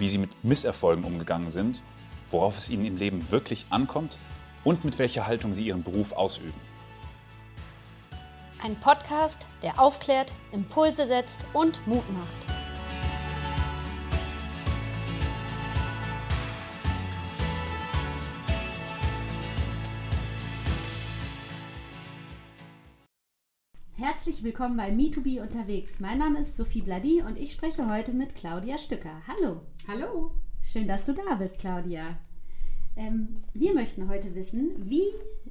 wie sie mit Misserfolgen umgegangen sind, worauf es ihnen im Leben wirklich ankommt und mit welcher Haltung sie ihren Beruf ausüben. Ein Podcast, der aufklärt, Impulse setzt und Mut macht. Herzlich willkommen bei Me2B unterwegs. Mein Name ist Sophie Bladi und ich spreche heute mit Claudia Stücker. Hallo. Hallo. Schön, dass du da bist, Claudia. Ähm, wir möchten heute wissen, wie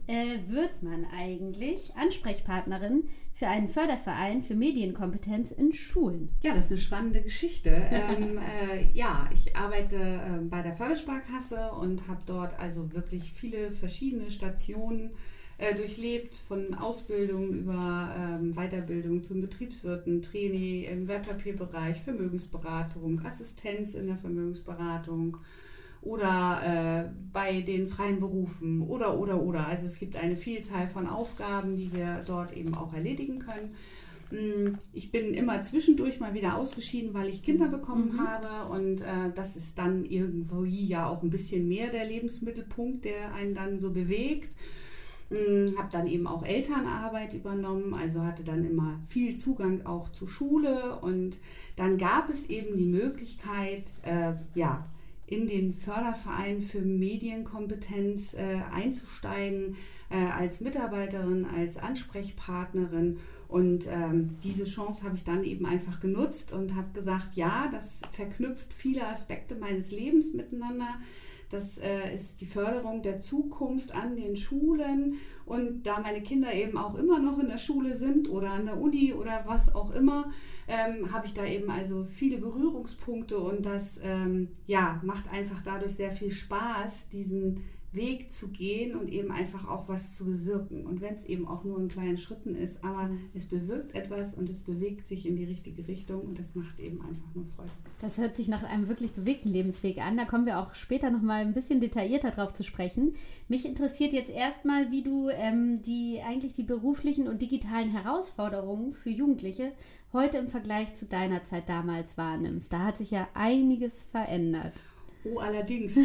äh, wird man eigentlich Ansprechpartnerin für einen Förderverein für Medienkompetenz in Schulen? Ja, das ist eine spannende Geschichte. ähm, äh, ja, ich arbeite äh, bei der Fördersparkasse und habe dort also wirklich viele verschiedene Stationen äh, durchlebt, von Ausbildung über ähm, Weiterbildung zum Betriebswirten, Training im Wertpapierbereich, Vermögensberatung, Assistenz in der Vermögensberatung oder äh, bei den freien Berufen oder oder oder. Also es gibt eine Vielzahl von Aufgaben, die wir dort eben auch erledigen können. Mm, ich bin immer zwischendurch mal wieder ausgeschieden, weil ich Kinder bekommen mhm. habe und äh, das ist dann irgendwie ja auch ein bisschen mehr der Lebensmittelpunkt, der einen dann so bewegt. Hm, habe dann eben auch Elternarbeit übernommen, also hatte dann immer viel Zugang auch zur Schule und dann gab es eben die Möglichkeit, äh, ja, in den Förderverein für Medienkompetenz äh, einzusteigen, äh, als Mitarbeiterin, als Ansprechpartnerin. Und ähm, diese Chance habe ich dann eben einfach genutzt und habe gesagt, ja, das verknüpft viele Aspekte meines Lebens miteinander. Das äh, ist die Förderung der Zukunft an den Schulen. Und da meine Kinder eben auch immer noch in der Schule sind oder an der Uni oder was auch immer, ähm, habe ich da eben also viele Berührungspunkte und das ähm, ja, macht einfach dadurch sehr viel Spaß, diesen Weg zu gehen und eben einfach auch was zu bewirken. Und wenn es eben auch nur in kleinen Schritten ist, aber es bewirkt etwas und es bewegt sich in die richtige Richtung und das macht eben einfach nur Freude. Das hört sich nach einem wirklich bewegten Lebensweg an. Da kommen wir auch später noch mal ein bisschen detaillierter drauf zu sprechen. Mich interessiert jetzt erstmal, wie du ähm, die eigentlich die beruflichen und digitalen Herausforderungen für Jugendliche heute im Vergleich zu deiner Zeit damals wahrnimmst. Da hat sich ja einiges verändert. Oh, allerdings.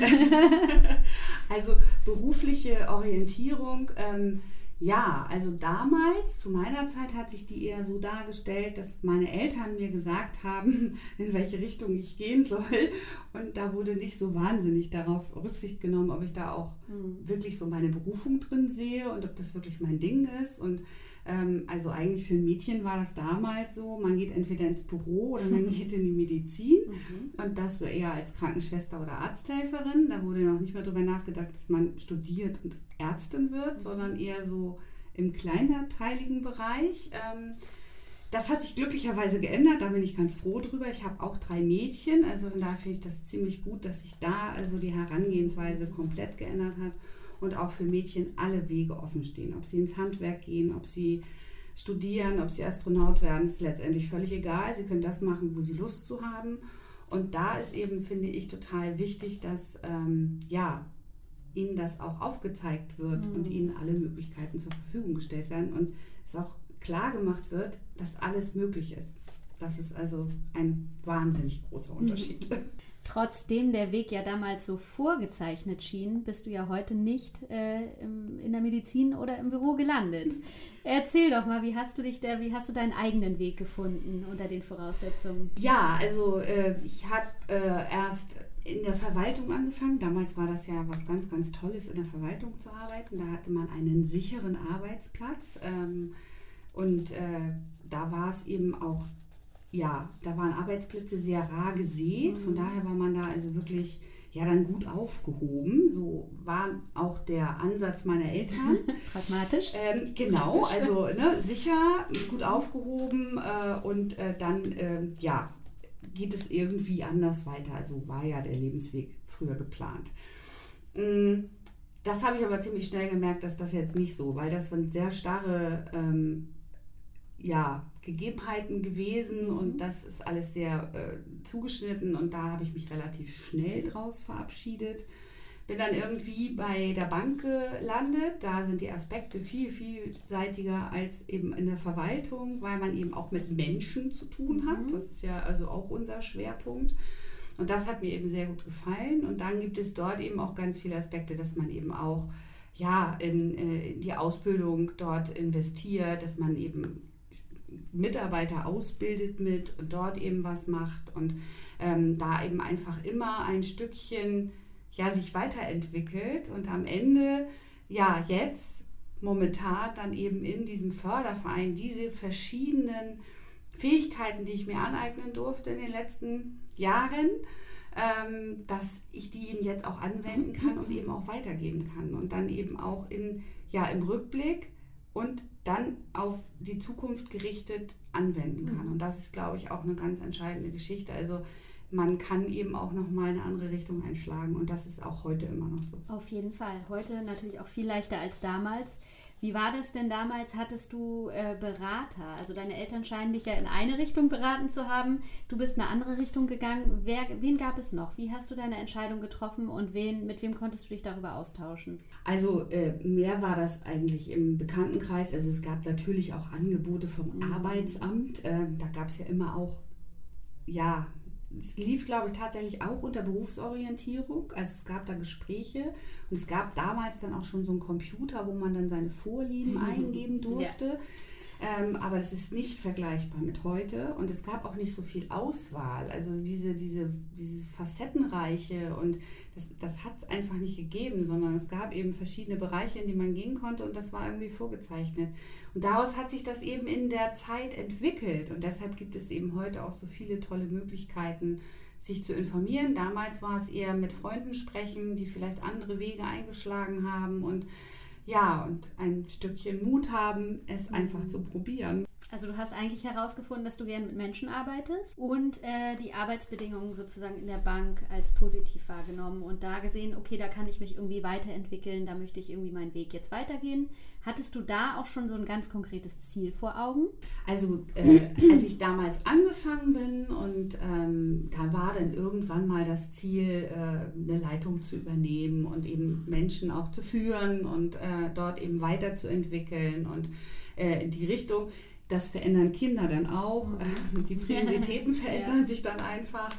also berufliche Orientierung. Ähm, ja, also damals, zu meiner Zeit, hat sich die eher so dargestellt, dass meine Eltern mir gesagt haben, in welche Richtung ich gehen soll. Und da wurde nicht so wahnsinnig darauf Rücksicht genommen, ob ich da auch mhm. wirklich so meine Berufung drin sehe und ob das wirklich mein Ding ist. Und also eigentlich für ein Mädchen war das damals so, man geht entweder ins Büro oder man geht in die Medizin mhm. und das so eher als Krankenschwester oder Arzthelferin. Da wurde noch nicht mehr darüber nachgedacht, dass man studiert und Ärztin wird, mhm. sondern eher so im kleinteiligen Bereich. Ähm, das hat sich glücklicherweise geändert, da bin ich ganz froh drüber. Ich habe auch drei Mädchen, also von daher finde ich das ziemlich gut, dass sich da also die Herangehensweise komplett geändert hat und auch für Mädchen alle Wege offen stehen. Ob sie ins Handwerk gehen, ob sie studieren, ob sie Astronaut werden, ist letztendlich völlig egal. Sie können das machen, wo sie Lust zu haben. Und da ist eben, finde ich, total wichtig, dass ähm, ja, ihnen das auch aufgezeigt wird mhm. und ihnen alle Möglichkeiten zur Verfügung gestellt werden und es auch klar gemacht wird, dass alles möglich ist. Das ist also ein wahnsinnig großer Unterschied. Trotzdem der Weg ja damals so vorgezeichnet schien, bist du ja heute nicht äh, im, in der Medizin oder im Büro gelandet. Erzähl doch mal, wie hast du dich da, wie hast du deinen eigenen Weg gefunden unter den Voraussetzungen? Ja, also äh, ich habe äh, erst in der Verwaltung angefangen. Damals war das ja was ganz, ganz Tolles, in der Verwaltung zu arbeiten. Da hatte man einen sicheren Arbeitsplatz ähm, und äh, da war es eben auch ja, da waren Arbeitsplätze sehr rar gesät. Von mhm. daher war man da also wirklich ja dann gut aufgehoben. So war auch der Ansatz meiner Eltern. Pragmatisch. Ähm, genau, also ne, sicher, gut aufgehoben äh, und äh, dann, äh, ja, geht es irgendwie anders weiter. Also war ja der Lebensweg früher geplant. Mm, das habe ich aber ziemlich schnell gemerkt, dass das jetzt nicht so, weil das sind sehr starre ähm, ja, Gegebenheiten gewesen mhm. und das ist alles sehr äh, zugeschnitten und da habe ich mich relativ schnell draus verabschiedet. Bin dann irgendwie bei der Bank gelandet. Da sind die Aspekte viel, vielseitiger als eben in der Verwaltung, weil man eben auch mit Menschen zu tun hat. Mhm. Das ist ja also auch unser Schwerpunkt. Und das hat mir eben sehr gut gefallen. Und dann gibt es dort eben auch ganz viele Aspekte, dass man eben auch ja, in, äh, in die Ausbildung dort investiert, dass man eben Mitarbeiter ausbildet mit und dort eben was macht und ähm, da eben einfach immer ein Stückchen ja, sich weiterentwickelt und am Ende, ja, jetzt momentan dann eben in diesem Förderverein diese verschiedenen Fähigkeiten, die ich mir aneignen durfte in den letzten Jahren, ähm, dass ich die eben jetzt auch anwenden kann und eben auch weitergeben kann und dann eben auch in, ja, im Rückblick und dann auf die Zukunft gerichtet anwenden kann. Mhm. Und das ist, glaube ich, auch eine ganz entscheidende Geschichte. Also man kann eben auch noch mal eine andere Richtung einschlagen und das ist auch heute immer noch so. Auf jeden Fall. Heute natürlich auch viel leichter als damals. Wie war das denn damals? Hattest du äh, Berater? Also deine Eltern scheinen dich ja in eine Richtung beraten zu haben. Du bist in eine andere Richtung gegangen. Wer, wen gab es noch? Wie hast du deine Entscheidung getroffen und wen, mit wem konntest du dich darüber austauschen? Also äh, mehr war das eigentlich im Bekanntenkreis. Also es gab natürlich auch Angebote vom mhm. Arbeitsamt. Äh, da gab es ja immer auch ja, es lief, glaube ich, tatsächlich auch unter Berufsorientierung. Also es gab da Gespräche und es gab damals dann auch schon so einen Computer, wo man dann seine Vorlieben eingeben durfte. Ja. Ähm, aber das ist nicht vergleichbar mit heute und es gab auch nicht so viel Auswahl. Also diese, diese, dieses Facettenreiche und das, das hat es einfach nicht gegeben, sondern es gab eben verschiedene Bereiche, in die man gehen konnte und das war irgendwie vorgezeichnet. Und daraus hat sich das eben in der Zeit entwickelt und deshalb gibt es eben heute auch so viele tolle Möglichkeiten, sich zu informieren. Damals war es eher mit Freunden sprechen, die vielleicht andere Wege eingeschlagen haben und ja, und ein Stückchen Mut haben, es mhm. einfach zu probieren. Also du hast eigentlich herausgefunden, dass du gerne mit Menschen arbeitest und äh, die Arbeitsbedingungen sozusagen in der Bank als positiv wahrgenommen und da gesehen, okay, da kann ich mich irgendwie weiterentwickeln, da möchte ich irgendwie meinen Weg jetzt weitergehen. Hattest du da auch schon so ein ganz konkretes Ziel vor Augen? Also äh, als ich damals angefangen bin und ähm, da war dann irgendwann mal das Ziel, äh, eine Leitung zu übernehmen und eben Menschen auch zu führen und äh, dort eben weiterzuentwickeln und äh, in die Richtung das verändern Kinder dann auch. Die Prioritäten verändern ja. sich dann einfach.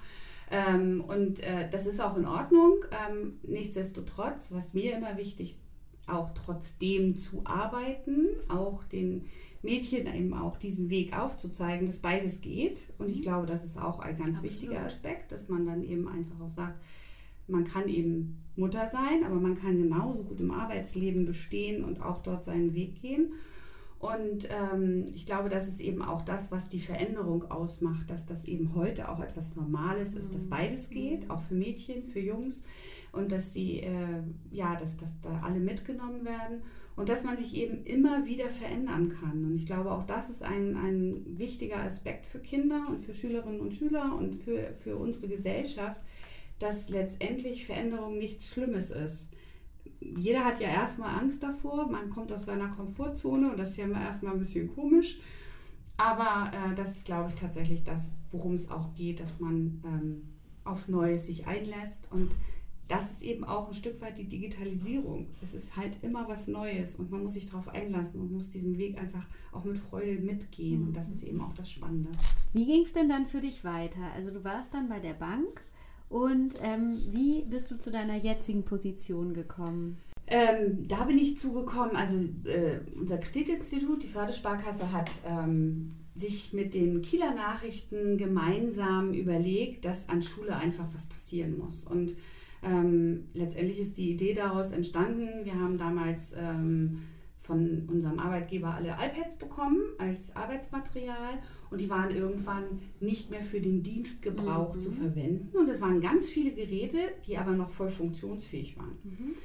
Ähm, und äh, das ist auch in Ordnung. Ähm, nichtsdestotrotz, was mir immer wichtig, auch trotzdem zu arbeiten, auch den Mädchen eben auch diesen Weg aufzuzeigen, dass beides geht. Und ich mhm. glaube, das ist auch ein ganz Absolut. wichtiger Aspekt, dass man dann eben einfach auch sagt, man kann eben Mutter sein, aber man kann genauso gut im Arbeitsleben bestehen und auch dort seinen Weg gehen. Und ähm, ich glaube, das ist eben auch das, was die Veränderung ausmacht, dass das eben heute auch etwas Normales ist, dass beides geht, auch für Mädchen, für Jungs. Und dass sie, äh, ja, dass, dass da alle mitgenommen werden. Und dass man sich eben immer wieder verändern kann. Und ich glaube, auch das ist ein, ein wichtiger Aspekt für Kinder und für Schülerinnen und Schüler und für, für unsere Gesellschaft, dass letztendlich Veränderung nichts Schlimmes ist jeder hat ja erstmal Angst davor, man kommt aus seiner Komfortzone und das ist ja immer erstmal ein bisschen komisch. Aber äh, das ist, glaube ich, tatsächlich das, worum es auch geht, dass man ähm, auf Neues sich einlässt. Und das ist eben auch ein Stück weit die Digitalisierung. Es ist halt immer was Neues und man muss sich darauf einlassen und muss diesen Weg einfach auch mit Freude mitgehen. Und das ist eben auch das Spannende. Wie ging es denn dann für dich weiter? Also du warst dann bei der Bank und ähm, wie bist du zu deiner jetzigen Position gekommen? Ähm, da bin ich zugekommen, also äh, unser Kreditinstitut, die Fördersparkasse, hat ähm, sich mit den Kieler Nachrichten gemeinsam überlegt, dass an Schule einfach was passieren muss. Und ähm, letztendlich ist die Idee daraus entstanden. Wir haben damals ähm, von unserem Arbeitgeber alle iPads bekommen als Arbeitsmaterial und die waren irgendwann nicht mehr für den Dienstgebrauch mhm. zu verwenden. Und es waren ganz viele Geräte, die aber noch voll funktionsfähig waren. Mhm.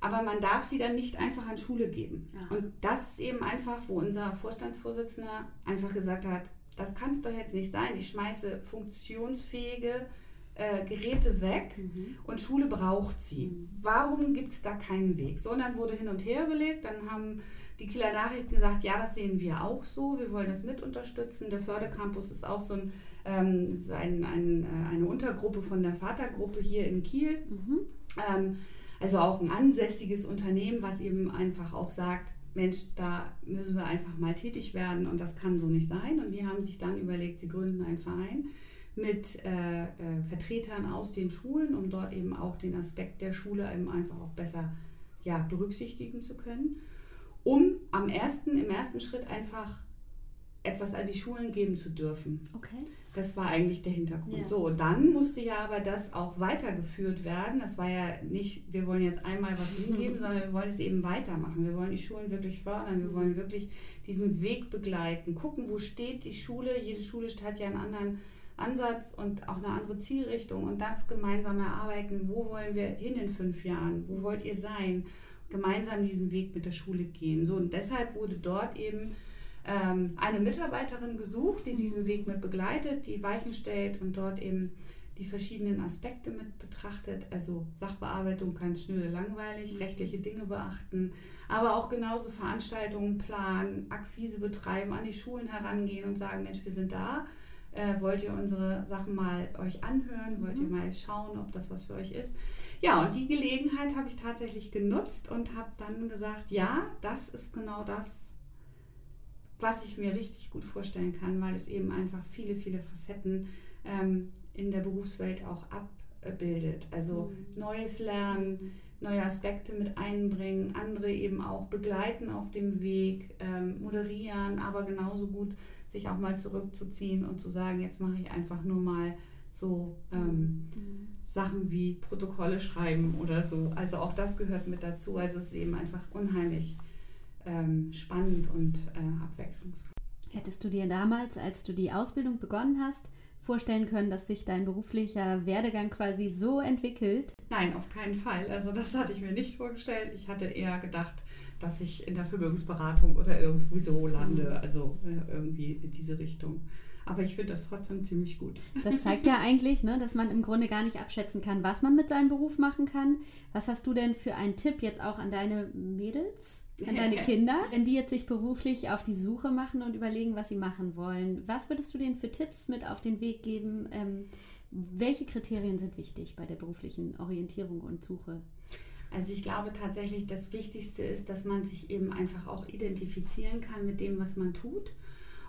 Aber man darf sie dann nicht einfach an Schule geben. Aha. Und das ist eben einfach, wo unser Vorstandsvorsitzender einfach gesagt hat, das kann es doch jetzt nicht sein. Ich schmeiße funktionsfähige äh, Geräte weg mhm. und Schule braucht sie. Mhm. Warum gibt es da keinen Weg? Sondern wurde hin und her überlegt, dann haben die Kieler Nachrichten gesagt, ja, das sehen wir auch so, wir wollen das mit unterstützen. Der Fördercampus ist auch so ein, ähm, ein, ein, äh, eine Untergruppe von der Vatergruppe hier in Kiel. Mhm. Ähm, also auch ein ansässiges Unternehmen, was eben einfach auch sagt, Mensch, da müssen wir einfach mal tätig werden und das kann so nicht sein. Und die haben sich dann überlegt, sie gründen einen Verein mit äh, äh, Vertretern aus den Schulen, um dort eben auch den Aspekt der Schule eben einfach auch besser ja, berücksichtigen zu können, um am ersten, im ersten Schritt einfach etwas an die Schulen geben zu dürfen. Okay. Das war eigentlich der Hintergrund. Ja. So, dann musste ja aber das auch weitergeführt werden. Das war ja nicht, wir wollen jetzt einmal was hingeben, sondern wir wollen es eben weitermachen. Wir wollen die Schulen wirklich fördern. Wir wollen wirklich diesen Weg begleiten. Gucken, wo steht die Schule. Jede Schule hat ja einen anderen Ansatz und auch eine andere Zielrichtung. Und das gemeinsam erarbeiten. Wo wollen wir hin in fünf Jahren? Wo wollt ihr sein? Gemeinsam diesen Weg mit der Schule gehen. So, und deshalb wurde dort eben ähm, eine Mitarbeiterin gesucht, die diesen Weg mit begleitet, die Weichen stellt und dort eben die verschiedenen Aspekte mit betrachtet, also Sachbearbeitung ganz schnell langweilig, rechtliche Dinge beachten, aber auch genauso Veranstaltungen planen, Akquise betreiben, an die Schulen herangehen und sagen, Mensch, wir sind da, äh, wollt ihr unsere Sachen mal euch anhören, wollt ihr mhm. mal schauen, ob das was für euch ist. Ja, und die Gelegenheit habe ich tatsächlich genutzt und habe dann gesagt, ja, das ist genau das, was ich mir richtig gut vorstellen kann, weil es eben einfach viele, viele Facetten ähm, in der Berufswelt auch abbildet. Also mhm. neues Lernen, neue Aspekte mit einbringen, andere eben auch begleiten auf dem Weg, ähm, moderieren, aber genauso gut sich auch mal zurückzuziehen und zu sagen, jetzt mache ich einfach nur mal so ähm, mhm. Sachen wie Protokolle schreiben oder so. Also auch das gehört mit dazu. Also es ist eben einfach unheimlich ähm, spannend und äh, abwechslungsreich. Hättest du dir damals, als du die Ausbildung begonnen hast, vorstellen können, dass sich dein beruflicher Werdegang quasi so entwickelt? Nein, auf keinen Fall. Also das hatte ich mir nicht vorgestellt. Ich hatte eher gedacht, dass ich in der Vermögensberatung oder irgendwie so lande, mhm. also äh, irgendwie in diese Richtung. Aber ich finde das trotzdem ziemlich gut. Das zeigt ja eigentlich, ne, dass man im Grunde gar nicht abschätzen kann, was man mit seinem Beruf machen kann. Was hast du denn für einen Tipp jetzt auch an deine Mädels? an deine Kinder, wenn die jetzt sich beruflich auf die Suche machen und überlegen, was sie machen wollen. Was würdest du denen für Tipps mit auf den Weg geben? Ähm, welche Kriterien sind wichtig bei der beruflichen Orientierung und Suche? Also ich glaube tatsächlich, das Wichtigste ist, dass man sich eben einfach auch identifizieren kann mit dem, was man tut.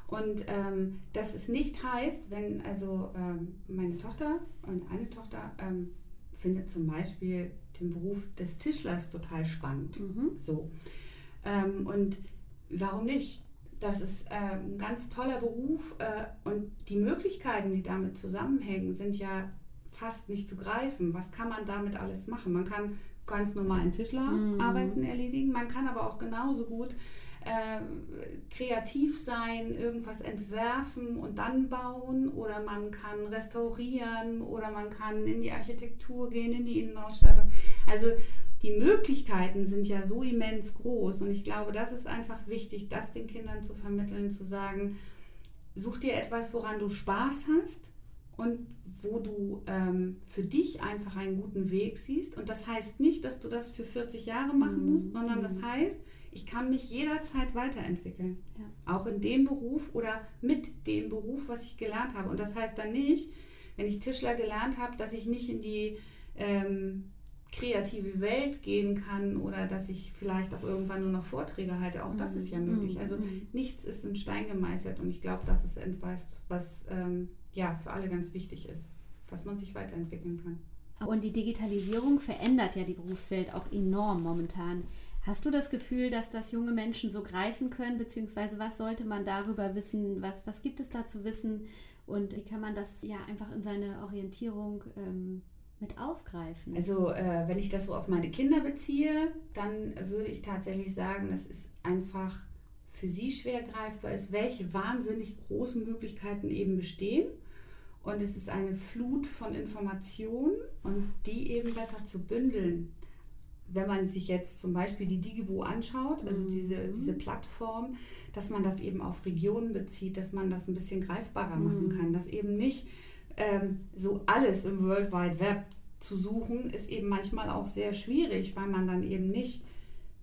Und ähm, dass es nicht heißt, wenn also ähm, meine Tochter und eine Tochter ähm, findet zum Beispiel den Beruf des Tischlers total spannend. Mhm. So. Ähm, und warum nicht? Das ist äh, ein ganz toller Beruf äh, und die Möglichkeiten, die damit zusammenhängen, sind ja fast nicht zu greifen. Was kann man damit alles machen? Man kann ganz normal in Tischlerarbeiten mhm. erledigen, man kann aber auch genauso gut äh, kreativ sein, irgendwas entwerfen und dann bauen. Oder man kann restaurieren. Oder man kann in die Architektur gehen, in die Innenausstattung. Also die Möglichkeiten sind ja so immens groß. Und ich glaube, das ist einfach wichtig, das den Kindern zu vermitteln, zu sagen, such dir etwas, woran du Spaß hast und wo du ähm, für dich einfach einen guten Weg siehst. Und das heißt nicht, dass du das für 40 Jahre machen musst, mhm. sondern das mhm. heißt, ich kann mich jederzeit weiterentwickeln. Ja. Auch in dem Beruf oder mit dem Beruf, was ich gelernt habe. Und das heißt dann nicht, wenn ich Tischler gelernt habe, dass ich nicht in die ähm, kreative Welt gehen kann oder dass ich vielleicht auch irgendwann nur noch Vorträge halte. Auch das ist ja mhm. möglich. Also mhm. nichts ist in Stein gemeißelt und ich glaube, das ist etwas, was ähm, ja für alle ganz wichtig ist, dass man sich weiterentwickeln kann. Und die Digitalisierung verändert ja die Berufswelt auch enorm momentan. Hast du das Gefühl, dass das junge Menschen so greifen können, beziehungsweise was sollte man darüber wissen? Was, was gibt es da zu wissen? Und wie kann man das ja einfach in seine Orientierung ähm, mit aufgreifen? Also äh, wenn ich das so auf meine Kinder beziehe, dann würde ich tatsächlich sagen, dass es einfach für sie schwer greifbar ist, welche wahnsinnig großen Möglichkeiten eben bestehen. Und es ist eine Flut von Informationen und die eben besser zu bündeln, wenn man sich jetzt zum Beispiel die Digibo anschaut, also diese, Mhm. diese Plattform, dass man das eben auf Regionen bezieht, dass man das ein bisschen greifbarer machen Mhm. kann, dass eben nicht ähm, so alles im World Wide Web zu suchen, ist eben manchmal auch sehr schwierig, weil man dann eben nicht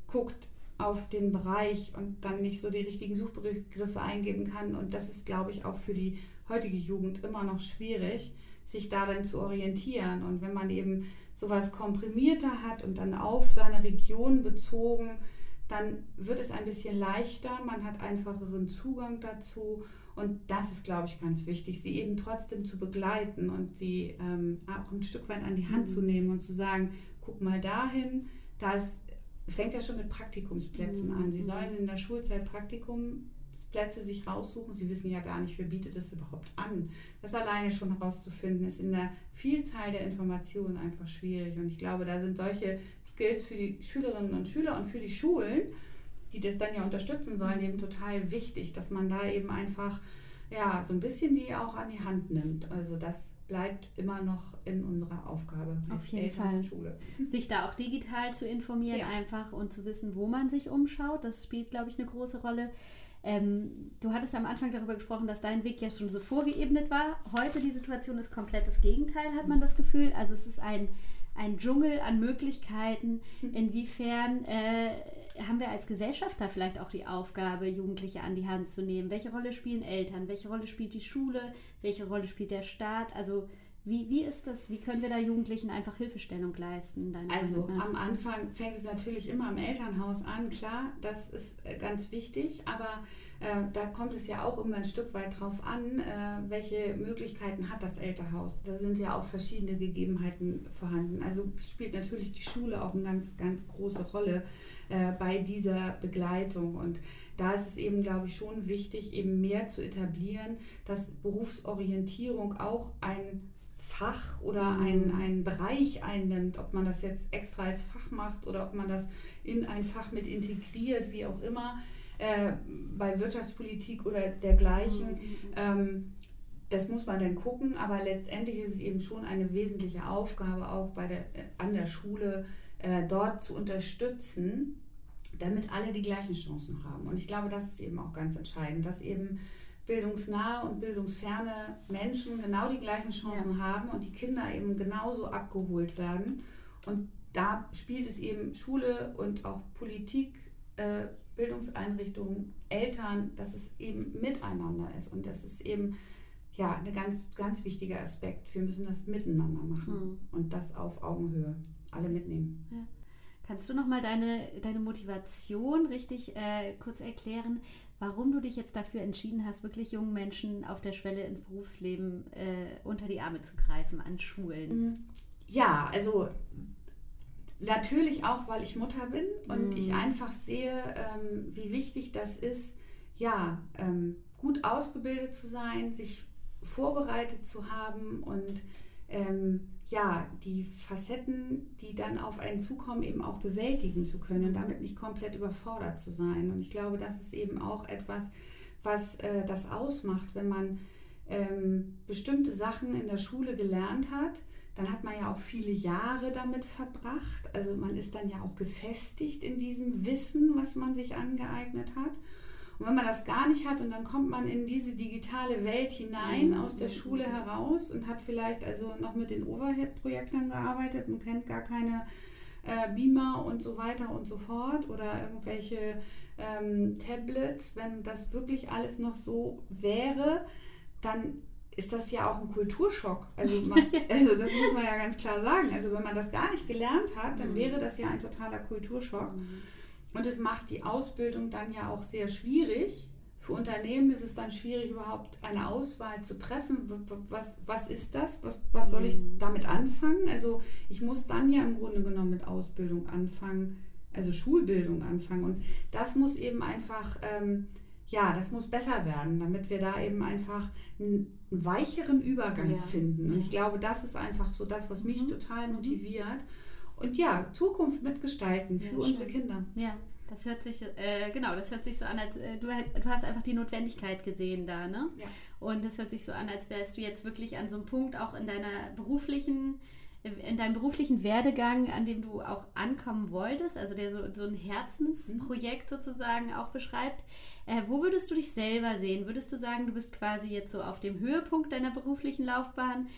guckt auf den Bereich und dann nicht so die richtigen Suchbegriffe eingeben kann. Und das ist, glaube ich, auch für die heutige Jugend immer noch schwierig, sich da dann zu orientieren. Und wenn man eben sowas komprimierter hat und dann auf seine Region bezogen, dann wird es ein bisschen leichter, man hat einfacheren Zugang dazu und das ist, glaube ich, ganz wichtig, sie eben trotzdem zu begleiten und sie ähm, auch ein Stück weit an die Hand Mhm. zu nehmen und zu sagen, guck mal dahin, da ist, es fängt ja schon mit Praktikumsplätzen Mhm. an. Sie sollen in der Schulzeit Praktikumsplätze sich raussuchen. Sie wissen ja gar nicht, wer bietet es überhaupt an. Das alleine schon herauszufinden, ist in der Vielzahl der Informationen einfach schwierig. Und ich glaube, da sind solche Skills für die Schülerinnen und Schüler und für die Schulen, die das dann ja unterstützen sollen, eben total wichtig, dass man da eben einfach ja so ein bisschen die auch an die Hand nimmt. Also das bleibt immer noch in unserer Aufgabe. Auf jeden Eltern Fall. Schule. sich da auch digital zu informieren Ja. einfach und zu wissen, wo man sich umschaut. Das spielt, glaube ich, eine große Rolle. Ähm, du hattest am Anfang darüber gesprochen, dass dein Weg ja schon so vorgeebnet war. Heute die Situation ist komplett das Gegenteil, hat man das Gefühl. Also es ist ein, ein Dschungel an Möglichkeiten. Inwiefern äh, haben wir als Gesellschaft da vielleicht auch die Aufgabe, Jugendliche an die Hand zu nehmen? Welche Rolle spielen Eltern? Welche Rolle spielt die Schule? Welche Rolle spielt der Staat? Also wie, wie ist das? Wie können wir da Jugendlichen einfach Hilfestellung leisten? Also Meinung nach? am Anfang fängt es natürlich immer im Elternhaus an, klar, das ist äh, ganz wichtig, aber äh, da kommt es ja auch immer ein Stück weit drauf an, äh, welche Möglichkeiten hat das Elternhaus. Da sind ja auch verschiedene Gegebenheiten vorhanden. Also spielt natürlich die Schule auch eine ganz, ganz große Rolle äh, bei dieser Begleitung und da ist es eben, glaube ich, schon wichtig, eben mehr zu etablieren, dass Berufsorientierung auch ein Fach oder Mhm. ein, einen Bereich einnimmt, ob man das jetzt extra als Fach macht oder ob man das in ein Fach mit integriert, wie auch immer, äh, bei Wirtschaftspolitik oder dergleichen. Mhm. Ähm, das muss man dann gucken, aber letztendlich ist es eben schon eine wesentliche Aufgabe, auch bei der, äh, an der Schule äh, dort zu unterstützen, damit alle die gleichen Chancen haben. Und ich glaube, das ist eben auch ganz entscheidend, dass eben bildungsnahe und bildungsferne Menschen genau die gleichen Chancen haben und die Kinder eben genauso abgeholt werden. Und da spielt es eben Schule und auch Politik, äh, Bildungseinrichtungen, Eltern, dass es eben miteinander ist und das ist eben ja ein ganz, ganz wichtiger Aspekt. Wir müssen das miteinander machen Mhm. und das auf Augenhöhe. Alle mitnehmen. Kannst du nochmal deine, deine Motivation richtig äh, kurz erklären, warum du dich jetzt dafür entschieden hast, wirklich jungen Menschen auf der Schwelle ins Berufsleben äh, unter die Arme zu greifen an Schulen? Ja, also natürlich auch, weil ich Mutter bin und Mhm. ich einfach sehe, ähm, wie wichtig das ist, ja, ähm, gut ausgebildet zu sein, sich vorbereitet zu haben und ähm, ja, die Facetten, die dann auf einen zukommen, eben auch bewältigen zu können, damit nicht komplett überfordert zu sein. Und ich glaube, das ist eben auch etwas, was äh, das ausmacht, wenn man ähm, bestimmte Sachen in der Schule gelernt hat, dann hat man ja auch viele Jahre damit verbracht. Also man ist dann ja auch gefestigt in diesem Wissen, was man sich angeeignet hat. Und wenn man das gar nicht hat und dann kommt man in diese digitale Welt hinein aus der Schule heraus und hat vielleicht also noch mit den Overhead-Projektern gearbeitet und kennt gar keine äh, Beamer und so weiter und so fort oder irgendwelche ähm, Tablets, wenn das wirklich alles noch so wäre, dann ist das ja auch ein Kulturschock. Also, man, also das muss man ja ganz klar sagen. Also wenn man das gar nicht gelernt hat, dann wäre das ja ein totaler Kulturschock. Und es macht die Ausbildung dann ja auch sehr schwierig. Für Unternehmen ist es dann schwierig, überhaupt eine Auswahl zu treffen. Was, was ist das? Was, was soll ich damit anfangen? Also ich muss dann ja im Grunde genommen mit Ausbildung anfangen, also Schulbildung anfangen. Und das muss eben einfach, ähm, ja, das muss besser werden, damit wir da eben einfach einen, weicheren Übergang Ja. finden. Und ich glaube, das ist einfach so das, was mich Mhm. total motiviert. Und ja, Zukunft mitgestalten für Ja, unsere. Kinder. Ja, das hört sich, äh, genau, das hört sich so an, als äh, du, du hast einfach die Notwendigkeit gesehen da, ne? Ja. Und das hört sich so an, als wärst du jetzt wirklich an so einem Punkt auch in deiner beruflichen in deinem beruflichen Werdegang, an dem du auch ankommen wolltest, also der so, so ein Herzensprojekt sozusagen auch beschreibt, äh, wo würdest du dich selber sehen? Würdest du sagen, du bist quasi jetzt so auf dem Höhepunkt deiner beruflichen Laufbahn?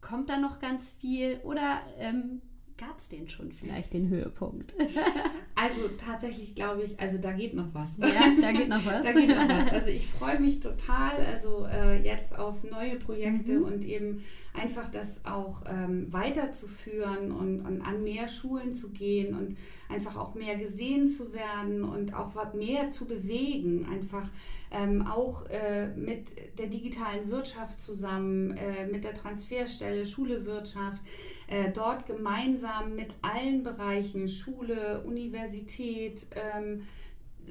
Kommt da noch ganz viel? Oder ähm, gab es den schon vielleicht, den Höhepunkt? also tatsächlich glaube ich, also da geht noch was. Ja, da geht noch was. da geht noch was. Also ich freue mich total, also äh, jetzt auf neue Projekte mhm. und eben einfach das auch ähm, weiterzuführen und, und, an mehr Schulen zu gehen und einfach auch mehr gesehen zu werden und auch mehr zu bewegen. Einfach ähm, auch äh, mit der digitalen Wirtschaft zusammen, äh, mit der Transferstelle Schule Wirtschaft, äh, dort gemeinsam mit allen Bereichen, Schule, Universität, ähm,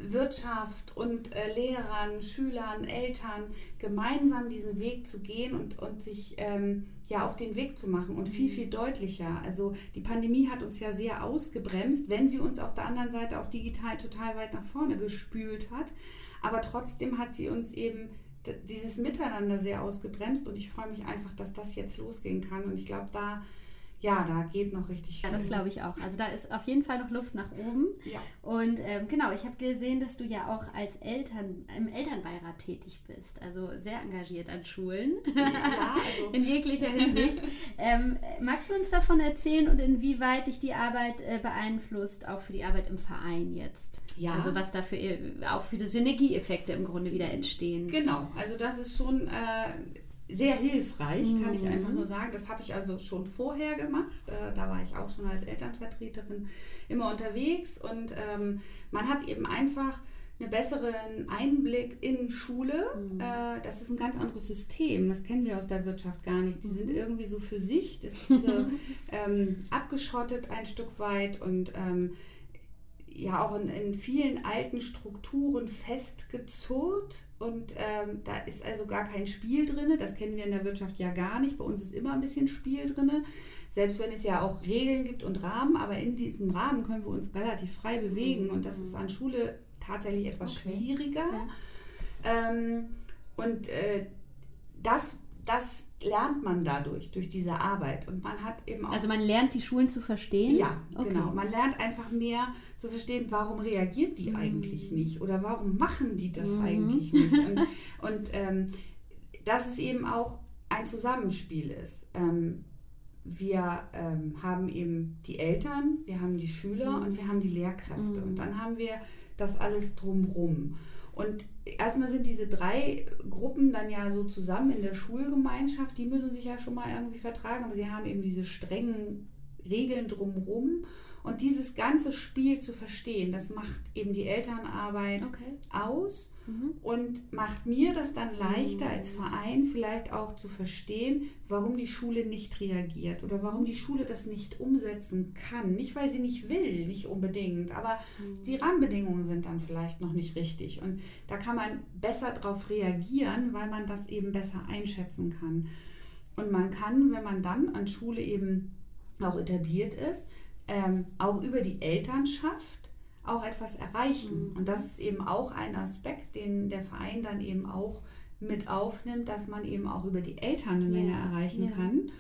Wirtschaft und äh, Lehrern, Schülern, Eltern gemeinsam diesen Weg zu gehen und, und sich ähm, ja auf den Weg zu machen und viel, mhm. viel deutlicher. Also die Pandemie hat uns ja sehr ausgebremst, wenn sie uns auf der anderen Seite auch digital total weit nach vorne gespült hat. Aber trotzdem hat sie uns eben dieses Miteinander sehr ausgebremst und ich freue mich einfach, dass das jetzt losgehen kann. Und ich glaube, da ja, da geht noch richtig viel. Ja, das glaube ich auch. Also da ist auf jeden Fall noch Luft nach oben. Ja. Und ähm, genau, ich habe gesehen, dass du ja auch als Eltern im Elternbeirat tätig bist. Also sehr engagiert an Schulen. Ja, also. in jeglicher Hinsicht. ähm, magst du uns davon erzählen und inwieweit dich die Arbeit äh, beeinflusst, auch für die Arbeit im Verein jetzt? Ja. Also was dafür auch für die Synergieeffekte im Grunde wieder entstehen. Genau, also das ist schon. Äh, sehr hilfreich, mhm. kann ich einfach nur sagen. Das habe ich also schon vorher gemacht. Äh, da war ich auch schon als Elternvertreterin immer unterwegs und ähm, man hat eben einfach einen besseren Einblick in Schule. Mhm. Äh, das ist ein ganz anderes System. Das kennen wir aus der Wirtschaft gar nicht. Die mhm. sind irgendwie so für sich. Das ist äh, ähm, abgeschottet ein Stück weit und ähm, ja auch in, in, vielen alten Strukturen festgezurrt und ähm, da ist also gar kein Spiel drin. Das kennen wir in der Wirtschaft ja gar nicht. Bei uns ist immer ein bisschen Spiel drin, selbst wenn es ja auch Regeln gibt und Rahmen. Aber in diesem Rahmen können wir uns relativ frei bewegen mhm. und das ist an Schule tatsächlich etwas okay. schwieriger. Ja. Ähm, und äh, das das lernt man dadurch, durch diese Arbeit. Und man hat eben auch. Also man lernt die Schulen zu verstehen? Ja, okay. genau. Man lernt einfach mehr zu verstehen, warum reagiert die mhm. eigentlich nicht oder warum machen die das mhm. eigentlich nicht. Und, und ähm, dass es eben auch ein Zusammenspiel ist. Ähm, wir ähm, haben eben die Eltern, wir haben die Schüler mhm. und wir haben die Lehrkräfte. Und mhm. dann haben wir das alles drumrum. Und erstmal sind diese drei Gruppen dann ja so zusammen in der Schulgemeinschaft, die müssen sich ja schon mal irgendwie vertragen, aber sie haben eben diese strengen Regeln drumherum. Und dieses ganze Spiel zu verstehen, das macht eben die Elternarbeit okay. aus mhm. und macht mir das dann leichter mhm. als Verein vielleicht auch zu verstehen, warum die Schule nicht reagiert oder warum die Schule das nicht umsetzen kann. Nicht, weil sie nicht will, nicht unbedingt, aber mhm. die Rahmenbedingungen sind dann vielleicht noch nicht richtig. Und da kann man besser darauf reagieren, weil man das eben besser einschätzen kann. Und man kann, wenn man dann an Schule eben auch etabliert ist, ähm, auch über die Elternschaft auch etwas erreichen. Mhm. Und das ist eben auch ein Aspekt, den der Verein dann eben auch mit aufnimmt, dass man eben auch über die Eltern eine Menge ja. erreichen ja. kann.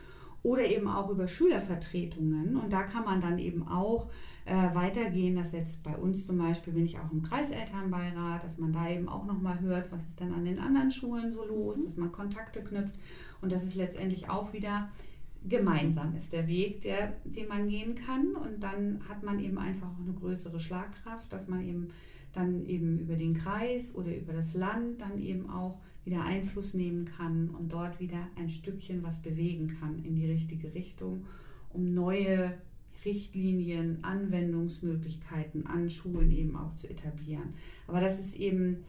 Oder eben auch über Schülervertretungen. Und da kann man dann eben auch äh, weitergehen, dass jetzt bei uns zum Beispiel bin ich auch im Kreiselternbeirat, dass man da eben auch nochmal hört, was ist dann an den anderen Schulen so los, mhm. dass man Kontakte knüpft. Und das ist letztendlich auch wieder gemeinsam ist der Weg, der, den man gehen kann. Und dann hat man eben einfach auch eine größere Schlagkraft, dass man eben dann eben über den Kreis oder über das Land dann eben auch wieder Einfluss nehmen kann und dort wieder ein Stückchen was bewegen kann in die richtige Richtung, um neue Richtlinien, Anwendungsmöglichkeiten an Schulen eben auch zu etablieren. Aber das ist eben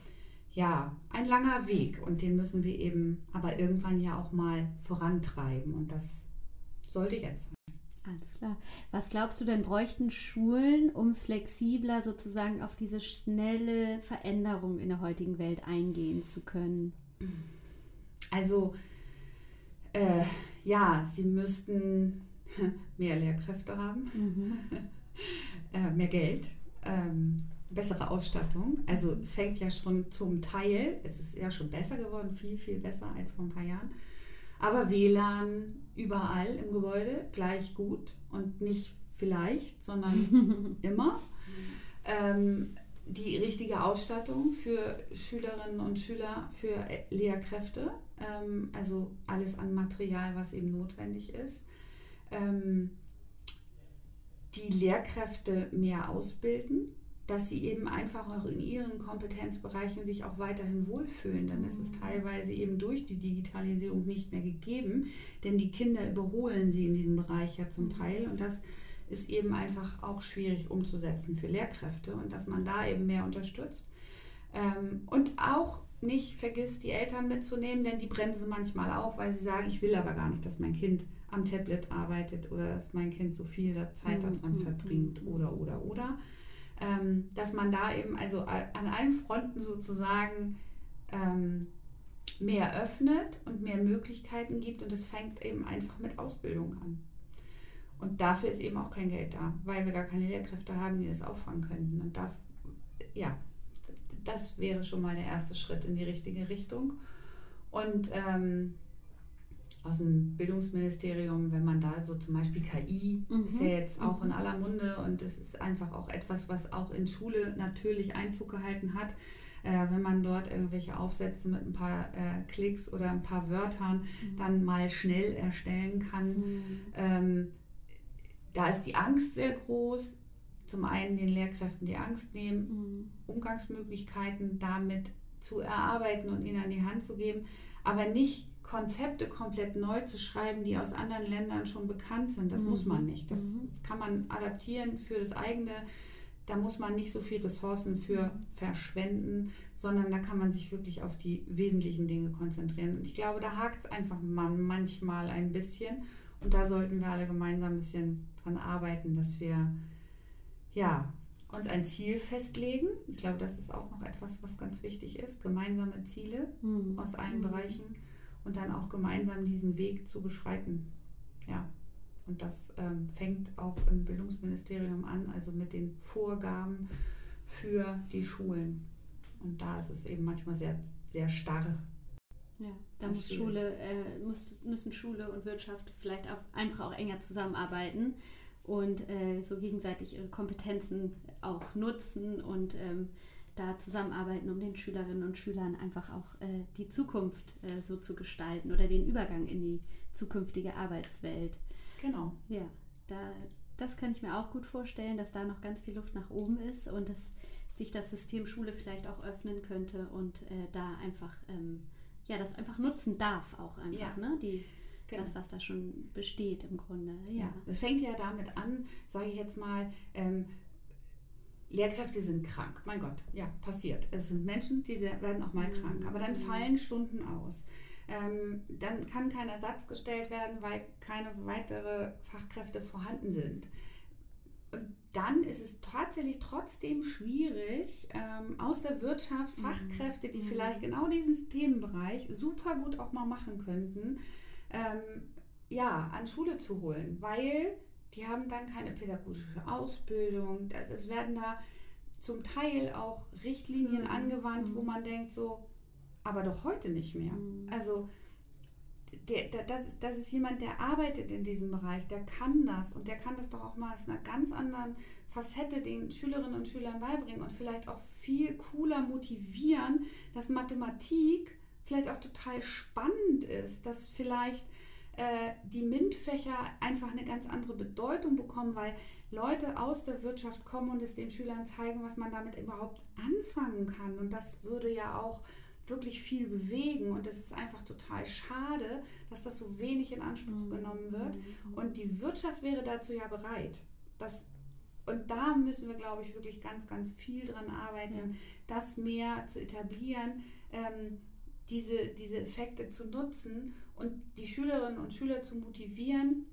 ja ein langer Weg und den müssen wir eben aber irgendwann ja auch mal vorantreiben und das sollte jetzt sein. Alles klar. Was glaubst du denn, bräuchten Schulen, um flexibler sozusagen auf diese schnelle Veränderung in der heutigen Welt eingehen zu können? Also, äh, ja, sie müssten mehr Lehrkräfte haben, mhm. äh, mehr Geld, ähm, bessere Ausstattung. Also es fängt ja schon zum Teil, es ist ja schon besser geworden, viel, viel besser als vor ein paar Jahren. Aber WLAN überall im Gebäude gleich gut und nicht vielleicht, sondern immer. Ähm, die richtige Ausstattung für Schülerinnen und Schüler, für Lehrkräfte, ähm, also alles an Material, was eben notwendig ist. Ähm, die Lehrkräfte mehr ausbilden, dass sie eben einfach auch in ihren Kompetenzbereichen sich auch weiterhin wohlfühlen. Denn es ist teilweise eben durch die Digitalisierung nicht mehr gegeben, denn die Kinder überholen sie in diesem Bereich ja zum Teil und das ist eben einfach auch schwierig umzusetzen für Lehrkräfte und dass man da eben mehr unterstützt. Ähm, und auch nicht vergisst, die Eltern mitzunehmen, denn die bremsen manchmal auch, weil sie sagen, ich will aber gar nicht, dass mein Kind am Tablet arbeitet oder dass mein Kind so viel Zeit mhm. daran verbringt mhm. oder, oder, oder. Ähm, dass man da eben also an allen Fronten sozusagen ähm, mehr öffnet und mehr Möglichkeiten gibt und es fängt eben einfach mit Ausbildung an. Und dafür ist eben auch kein Geld da, weil wir gar keine Lehrkräfte haben, die das auffangen könnten. Und da, ja, das wäre schon mal der erste Schritt in die richtige Richtung. Und ähm, aus dem Bildungsministerium, wenn man da so zum Beispiel KI mhm. ist ja jetzt auch in mhm. aller Munde und es ist einfach auch etwas, was auch in Schule natürlich Einzug gehalten hat. Äh, wenn man dort irgendwelche Aufsätze mit ein paar äh, Klicks oder ein paar Wörtern mhm. dann mal schnell erstellen kann. Mhm. Ähm, da ist die Angst sehr groß. Zum einen den Lehrkräften die Angst nehmen, mhm. Umgangsmöglichkeiten damit zu erarbeiten und ihnen an die Hand zu geben, aber nicht Konzepte komplett neu zu schreiben, die aus anderen Ländern schon bekannt sind. Das mhm. muss man nicht. Das, mhm. das, kann man adaptieren für das eigene. Da muss man nicht so viel Ressourcen für verschwenden, sondern da kann man sich wirklich auf die wesentlichen Dinge konzentrieren. Und ich glaube, da hakt es einfach manchmal ein bisschen. Und da sollten wir alle gemeinsam ein bisschen dran arbeiten, dass wir ja, uns ein Ziel festlegen. Ich glaube, das ist auch noch etwas, was ganz wichtig ist. Gemeinsame Ziele mhm. aus allen mhm. Bereichen und dann auch gemeinsam diesen Weg zu beschreiten. Ja. Und das ähm, fängt auch im Bildungsministerium an, also mit den Vorgaben für die Schulen. Und da ist es eben manchmal sehr, sehr starr ja, da muss Schule, äh, muss, müssen Schule und Wirtschaft vielleicht auch einfach auch enger zusammenarbeiten und äh, so gegenseitig ihre Kompetenzen auch nutzen und ähm, da zusammenarbeiten, um den Schülerinnen und Schülern einfach auch äh, die Zukunft äh, so zu gestalten oder den Übergang in die zukünftige Arbeitswelt. Genau. Ja, da, das kann ich mir auch gut vorstellen, dass da noch ganz viel Luft nach oben ist und dass sich das System Schule vielleicht auch öffnen könnte und äh, da einfach ähm, ja, das einfach nutzen darf auch einfach, ja. ne? Die, genau. das, was da schon besteht im Grunde. Ja. Es fängt ja damit an, sage ich jetzt mal, ähm, Lehrkräfte sind krank. Mein Gott, ja, passiert. Es sind Menschen, die werden auch mal mhm. krank. Aber dann fallen Stunden aus. Ähm, dann kann kein Ersatz gestellt werden, weil keine weitere Fachkräfte vorhanden sind. Und dann ist es tatsächlich trotzdem schwierig, ähm, aus der Wirtschaft mhm. Fachkräfte, die mhm. vielleicht genau diesen Themenbereich super gut auch mal machen könnten, ähm, ja, an Schule zu holen, weil die haben dann keine pädagogische Ausbildung. Es werden da zum Teil auch Richtlinien mhm. angewandt, wo mhm. man denkt so, aber doch heute nicht mehr. Mhm. Also der, der, das, ist, das ist jemand, der arbeitet in diesem Bereich, der kann das und der kann das doch auch mal aus einer ganz anderen Facette den Schülerinnen und Schülern beibringen und vielleicht auch viel cooler motivieren, dass Mathematik vielleicht auch total spannend ist, dass vielleicht äh, die MINT-Fächer einfach eine ganz andere Bedeutung bekommen, weil Leute aus der Wirtschaft kommen und es den Schülern zeigen, was man damit überhaupt anfangen kann. Und das würde ja auch wirklich viel bewegen und es ist einfach total schade, dass das so wenig in Anspruch mhm. genommen wird. Mhm. Und die Wirtschaft wäre dazu ja bereit. Das, und da müssen wir, glaube ich, wirklich ganz, ganz viel dran arbeiten, ja. das mehr zu etablieren, ähm, diese, diese Effekte zu nutzen und die Schülerinnen und Schüler zu motivieren,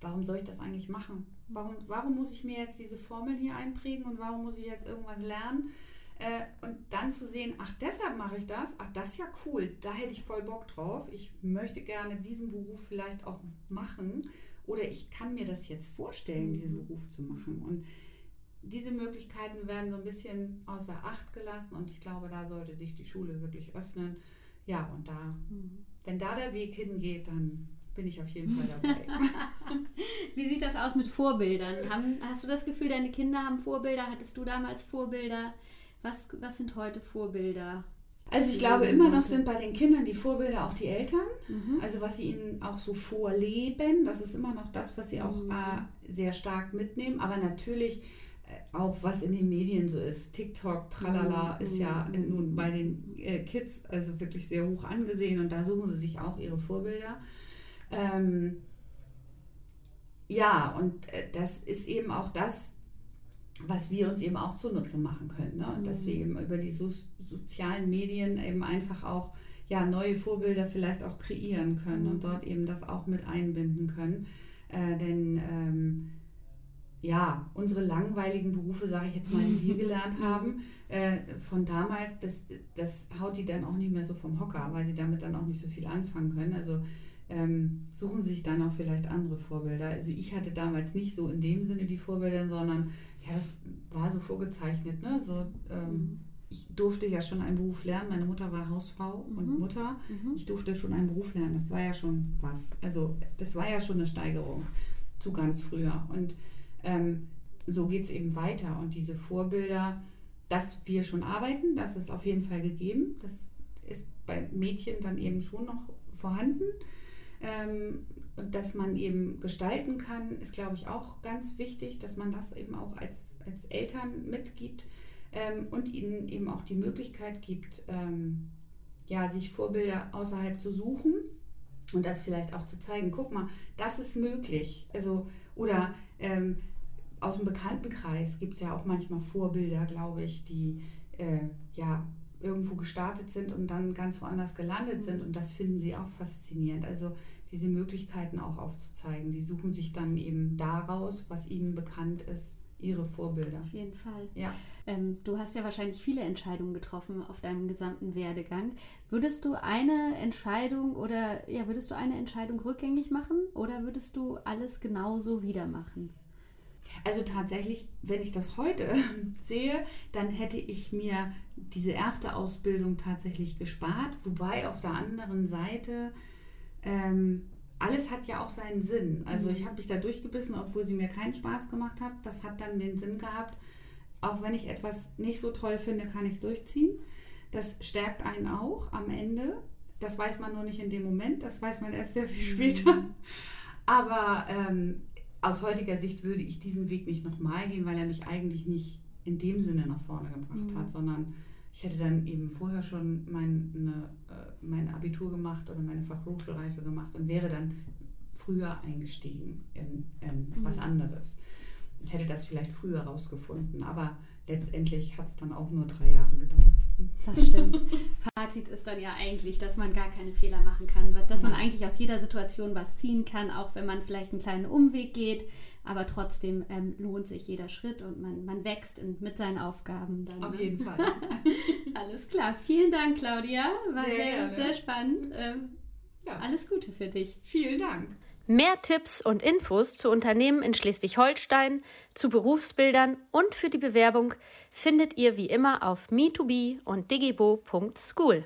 warum soll ich das eigentlich machen? Warum, warum muss ich mir jetzt diese Formeln hier einprägen und warum muss ich jetzt irgendwas lernen? Äh, und dann zu sehen, ach, deshalb mache ich das, ach, das ist ja cool, da hätte ich voll Bock drauf. Ich möchte gerne diesen Beruf vielleicht auch machen oder ich kann mir das jetzt vorstellen, diesen mhm. Beruf zu machen. Und diese Möglichkeiten werden so ein bisschen außer Acht gelassen und ich glaube, da sollte sich die Schule wirklich öffnen. ja, und da, mhm. Wenn da der Weg hingeht, dann bin ich auf jeden Fall dabei. Wie sieht das aus mit Vorbildern? Haben, hast du das Gefühl, deine Kinder haben Vorbilder? Hattest du damals Vorbilder? Was, was sind heute Vorbilder? Also ich glaube, immer noch sind bei den Kindern die Vorbilder auch die Eltern. Mhm. Also was sie ihnen auch so vorleben, das ist immer noch das, was sie auch mhm. äh, sehr stark mitnehmen. Aber natürlich auch was in den Medien so ist. TikTok, tralala, mhm. ist ja mhm. nun bei den äh, Kids also wirklich sehr hoch angesehen und da suchen sie sich auch ihre Vorbilder. Ähm, ja, und äh, das ist eben auch das, was wir uns eben auch zunutze machen können. Ne? Mhm. Dass wir eben über die so sozialen Medien eben einfach auch ja, neue Vorbilder vielleicht auch kreieren können und dort eben das auch mit einbinden können. Äh, denn ähm, ja, unsere langweiligen Berufe, sage ich jetzt mal, die wir gelernt haben, äh, von damals, das, das haut die dann auch nicht mehr so vom Hocker, weil sie damit dann auch nicht so viel anfangen können. Also ähm, suchen sich dann auch vielleicht andere Vorbilder. Also ich hatte damals nicht so in dem Sinne die Vorbilder, sondern ja, das war so vorgezeichnet. Ne? So, ähm, mhm. Ich durfte ja schon einen Beruf lernen. Meine Mutter war Hausfrau mhm. und Mutter. Mhm. Ich durfte schon einen Beruf lernen. Das war ja schon was. Also das war ja schon eine Steigerung zu ganz früher. Und ähm, so geht es eben weiter. Und diese Vorbilder, dass wir schon arbeiten, das ist auf jeden Fall gegeben. Das ist bei Mädchen dann eben schon noch vorhanden. Ähm, und dass man eben gestalten kann, ist, glaube ich, auch ganz wichtig, dass man das eben auch als, als Eltern mitgibt ähm, und ihnen eben auch die Möglichkeit gibt, ähm, ja, sich Vorbilder außerhalb zu suchen und das vielleicht auch zu zeigen. Guck mal, das ist möglich. Also, oder ähm, aus dem Bekanntenkreis gibt es ja auch manchmal Vorbilder, glaube ich, die äh, ja irgendwo gestartet sind und dann ganz woanders gelandet sind. Und das finden sie auch faszinierend. Also diese Möglichkeiten auch aufzuzeigen. Die suchen sich dann eben daraus, was ihnen bekannt ist, ihre Vorbilder. Auf jeden Fall. Ja. Ähm, du hast ja wahrscheinlich viele Entscheidungen getroffen auf deinem gesamten Werdegang. Würdest du eine Entscheidung oder ja, würdest du eine Entscheidung rückgängig machen oder würdest du alles genauso wieder machen? Also tatsächlich, wenn ich das heute sehe, dann hätte ich mir diese erste Ausbildung tatsächlich gespart. Wobei auf der anderen Seite, ähm, alles hat ja auch seinen Sinn. Also ich mhm. habe mich da durchgebissen, obwohl sie mir keinen Spaß gemacht hat. Das hat dann den Sinn gehabt, auch wenn ich etwas nicht so toll finde, kann ich es durchziehen. Das stärkt einen auch am Ende. Das weiß man nur nicht in dem Moment, das weiß man erst sehr viel mhm. später. Aber ähm, aus heutiger Sicht würde ich diesen Weg nicht nochmal gehen, weil er mich eigentlich nicht in dem Sinne nach vorne gebracht mhm. hat, sondern ich hätte dann eben vorher schon mein, äh, mein Abitur gemacht oder meine Fachhochschulreife gemacht und wäre dann früher eingestiegen in, in mhm. was anderes. Hätte das vielleicht früher rausgefunden, aber letztendlich hat es dann auch nur drei Jahre gedauert. Das stimmt. Fazit ist dann ja eigentlich, dass man gar keine Fehler machen kann, dass man eigentlich aus jeder Situation was ziehen kann, auch wenn man vielleicht einen kleinen Umweg geht, aber trotzdem ähm, lohnt sich jeder Schritt und man, man wächst in, mit seinen Aufgaben dann. Auf ne? jeden Fall. Alles klar. Vielen Dank, Claudia. War sehr, sehr, sehr spannend. Ähm, ja. Alles Gute für dich. Vielen Dank. Mehr Tipps und Infos zu Unternehmen in Schleswig-Holstein, zu Berufsbildern und für die Bewerbung findet ihr wie immer auf me2be und digibo.school.